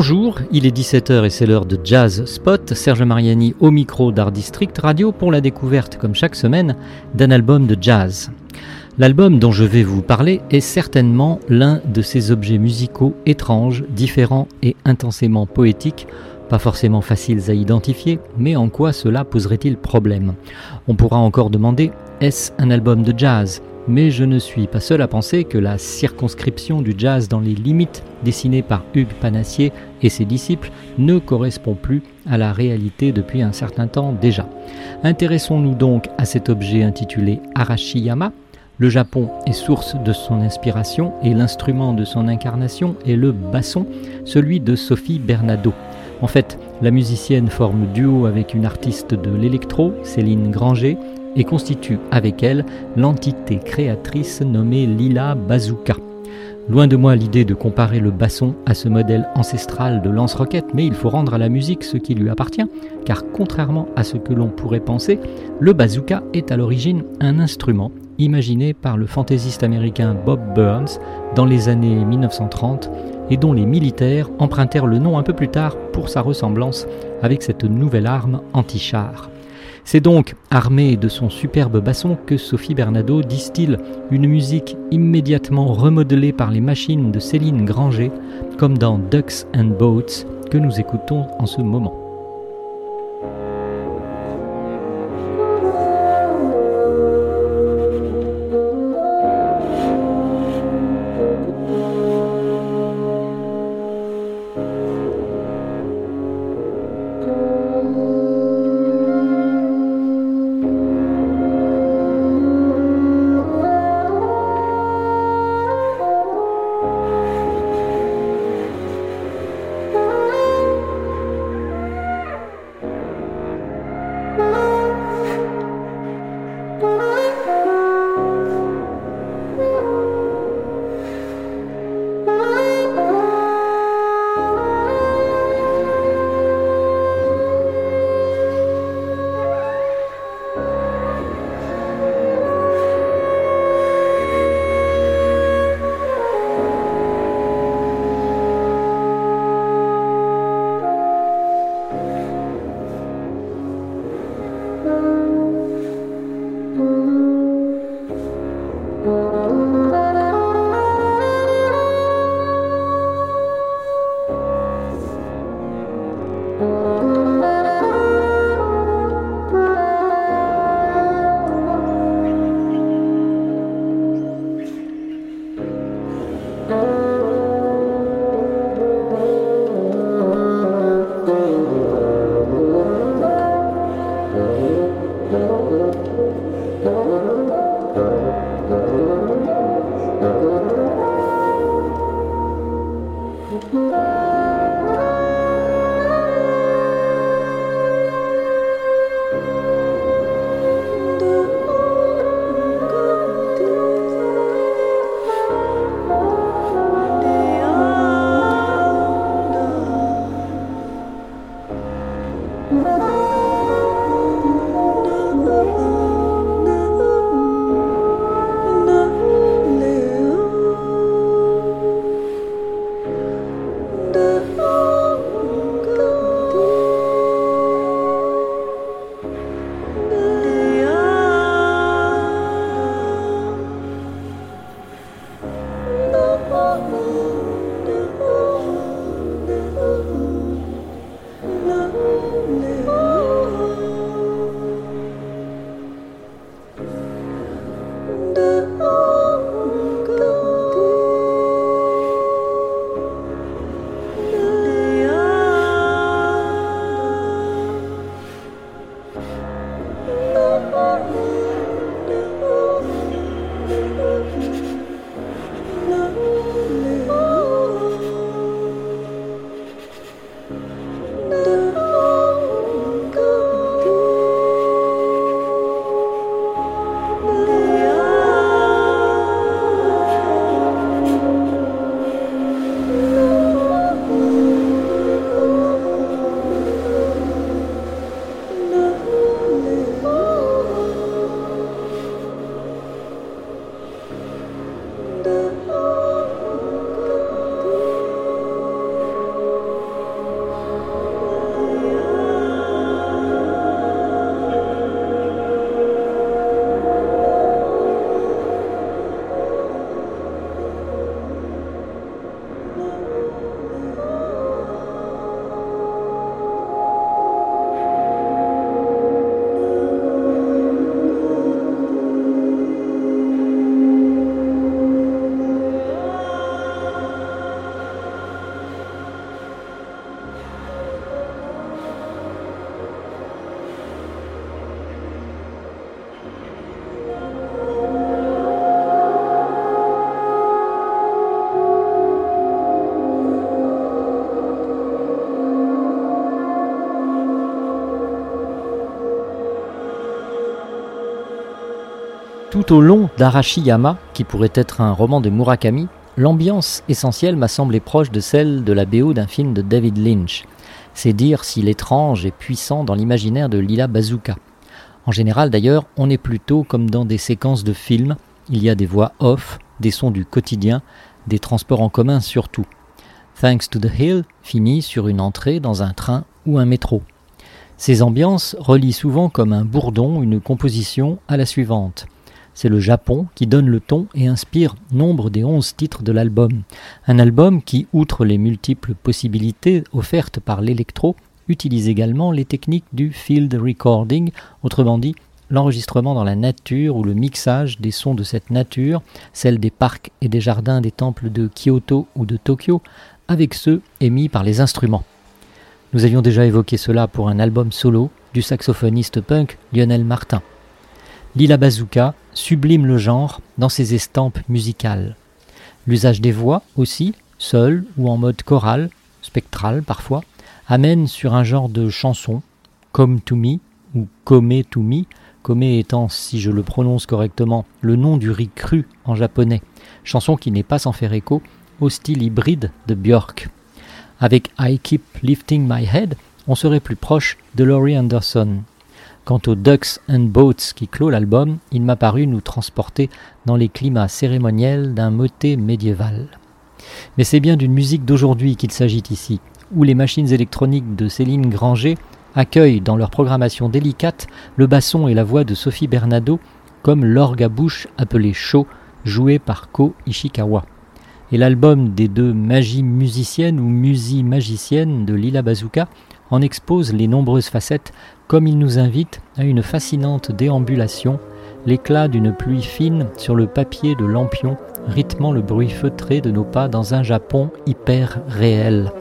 Bonjour, il est 17h et c'est l'heure de Jazz Spot. Serge Mariani au micro d'Art District Radio pour la découverte, comme chaque semaine, d'un album de jazz. L'album dont je vais vous parler est certainement l'un de ces objets musicaux étranges, différents et intensément poétiques, pas forcément faciles à identifier, mais en quoi cela poserait-il problème? On pourra encore demander est-ce un album de jazz? Mais je ne suis pas seul à penser que la circonscription du jazz dans les limites dessinées par Hugues Panassier et ses disciples ne correspond plus à la réalité depuis un certain temps déjà. Intéressons-nous donc à cet objet intitulé Arashiyama. Le Japon est source de son inspiration et l'instrument de son incarnation est le basson, celui de Sophie Bernado. En fait, la musicienne forme duo avec une artiste de l'électro, Céline Granger, et constitue avec elle l'entité créatrice nommée Lila Bazooka. Loin de moi l'idée de comparer le basson à ce modèle ancestral de lance-roquette, mais il faut rendre à la musique ce qui lui appartient, car contrairement à ce que l'on pourrait penser, le bazooka est à l'origine un instrument imaginé par le fantaisiste américain Bob Burns dans les années 1930 et dont les militaires empruntèrent le nom un peu plus tard pour sa ressemblance avec cette nouvelle arme anti-char. C'est donc armée de son superbe basson que Sophie Bernardo distille une musique immédiatement remodelée par les machines de Céline Granger, comme dans Ducks and Boats que nous écoutons en ce moment. Tout au long d'Arashiyama, qui pourrait être un roman de Murakami, l'ambiance essentielle m'a semblé proche de celle de la BO d'un film de David Lynch. C'est dire si l'étrange est puissant dans l'imaginaire de Lila Bazooka. En général d'ailleurs, on est plutôt comme dans des séquences de films, il y a des voix off, des sons du quotidien, des transports en commun surtout. Thanks to the Hill finit sur une entrée dans un train ou un métro. Ces ambiances relient souvent comme un bourdon une composition à la suivante. C'est le Japon qui donne le ton et inspire nombre des onze titres de l'album. Un album qui, outre les multiples possibilités offertes par l'électro, utilise également les techniques du field recording, autrement dit l'enregistrement dans la nature ou le mixage des sons de cette nature, celle des parcs et des jardins des temples de Kyoto ou de Tokyo, avec ceux émis par les instruments. Nous avions déjà évoqué cela pour un album solo du saxophoniste punk Lionel Martin. Lila Bazooka sublime le genre dans ses estampes musicales. L'usage des voix aussi, seul ou en mode choral, spectral parfois, amène sur un genre de chanson, Come to Me ou Come to Me, étant, si je le prononce correctement, le nom du riz cru en japonais, chanson qui n'est pas sans faire écho au style hybride de Björk. Avec I Keep Lifting My Head, on serait plus proche de Laurie Anderson. Quant aux Ducks and Boats qui clôt l'album, il m'a paru nous transporter dans les climats cérémoniels d'un motet médiéval. Mais c'est bien d'une musique d'aujourd'hui qu'il s'agit ici, où les machines électroniques de Céline Granger accueillent dans leur programmation délicate le basson et la voix de Sophie Bernado comme l'orgue à bouche appelé Sho, joué par Ko Ishikawa. Et l'album des deux magies musiciennes ou musies magiciennes de Lila Bazooka en expose les nombreuses facettes comme il nous invite à une fascinante déambulation, l'éclat d'une pluie fine sur le papier de lampion rythmant le bruit feutré de nos pas dans un Japon hyper réel.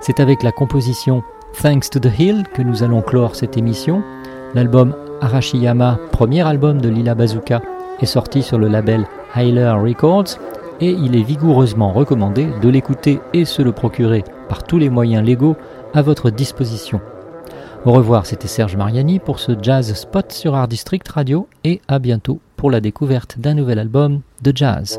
C'est avec la composition Thanks to the Hill que nous allons clore cette émission. L'album Arashiyama, premier album de Lila Bazooka, est sorti sur le label Hyler Records et il est vigoureusement recommandé de l'écouter et se le procurer par tous les moyens légaux à votre disposition. Au revoir, c'était Serge Mariani pour ce Jazz Spot sur Art District Radio et à bientôt pour la découverte d'un nouvel album de jazz.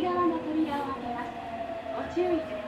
右側の扉を開けます。ご注意ください。